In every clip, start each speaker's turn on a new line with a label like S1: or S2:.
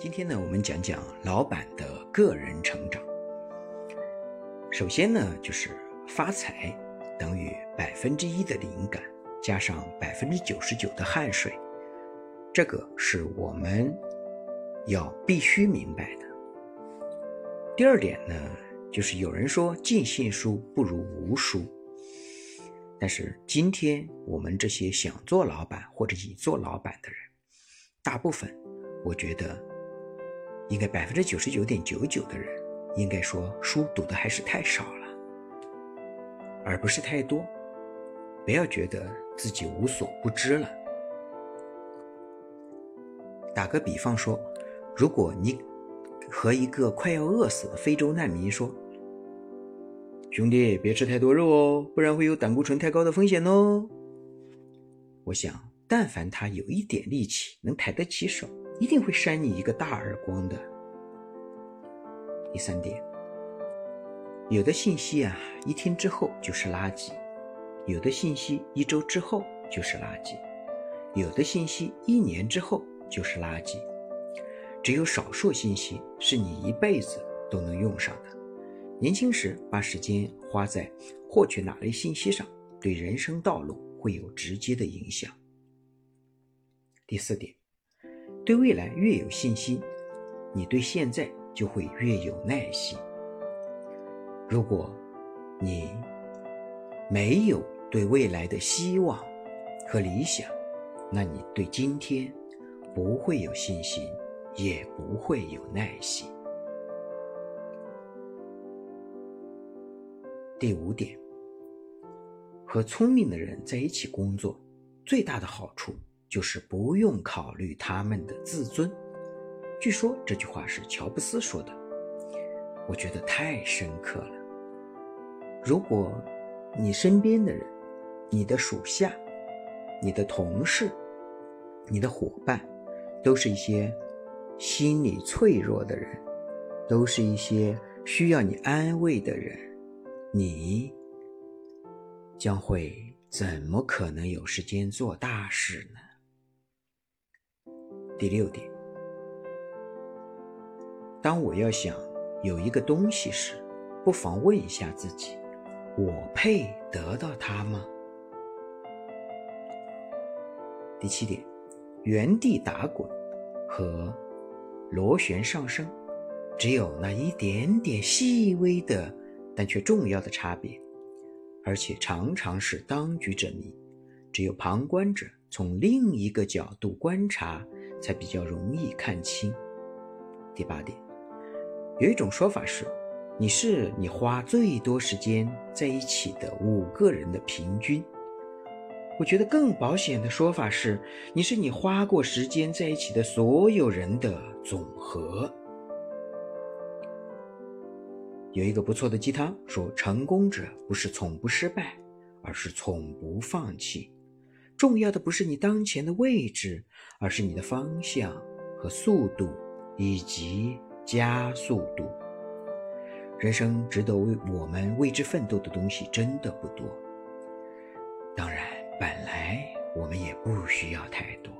S1: 今天呢，我们讲讲老板的个人成长。首先呢，就是发财等于百分之一的灵感加上百分之九十九的汗水，这个是我们要必须明白的。第二点呢，就是有人说尽信书不如无书，但是今天我们这些想做老板或者已做老板的人，大部分，我觉得，应该百分之九十九点九九的人，应该说书读的还是太少了，而不是太多。不要觉得自己无所不知了。打个比方说，如果你和一个快要饿死的非洲难民说：“兄弟，别吃太多肉哦，不然会有胆固醇太高的风险哦。”我想。但凡他有一点力气，能抬得起手，一定会扇你一个大耳光的。第三点，有的信息啊，一天之后就是垃圾；有的信息一周之后就是垃圾；有的信息一年之后就是垃圾。只有少数信息是你一辈子都能用上的。年轻时把时间花在获取哪类信息上，对人生道路会有直接的影响。第四点，对未来越有信心，你对现在就会越有耐心。如果你没有对未来的希望和理想，那你对今天不会有信心，也不会有耐心。第五点，和聪明的人在一起工作，最大的好处。就是不用考虑他们的自尊。据说这句话是乔布斯说的，我觉得太深刻了。如果你身边的人、你的属下、你的同事、你的伙伴，都是一些心理脆弱的人，都是一些需要你安慰的人，你将会怎么可能有时间做大事呢？第六点，当我要想有一个东西时，不妨问一下自己：我配得到它吗？第七点，原地打滚和螺旋上升，只有那一点点细微的但却重要的差别，而且常常是当局者迷，只有旁观者从另一个角度观察。才比较容易看清。第八点，有一种说法是，你是你花最多时间在一起的五个人的平均。我觉得更保险的说法是，你是你花过时间在一起的所有人的总和。有一个不错的鸡汤说，成功者不是从不失败，而是从不放弃。重要的不是你当前的位置，而是你的方向和速度，以及加速度。人生值得为我们为之奋斗的东西真的不多。当然，本来我们也不需要太多。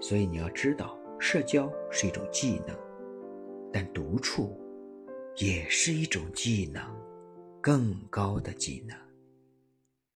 S1: 所以你要知道，社交是一种技能，但独处也是一种技能，更高的技能。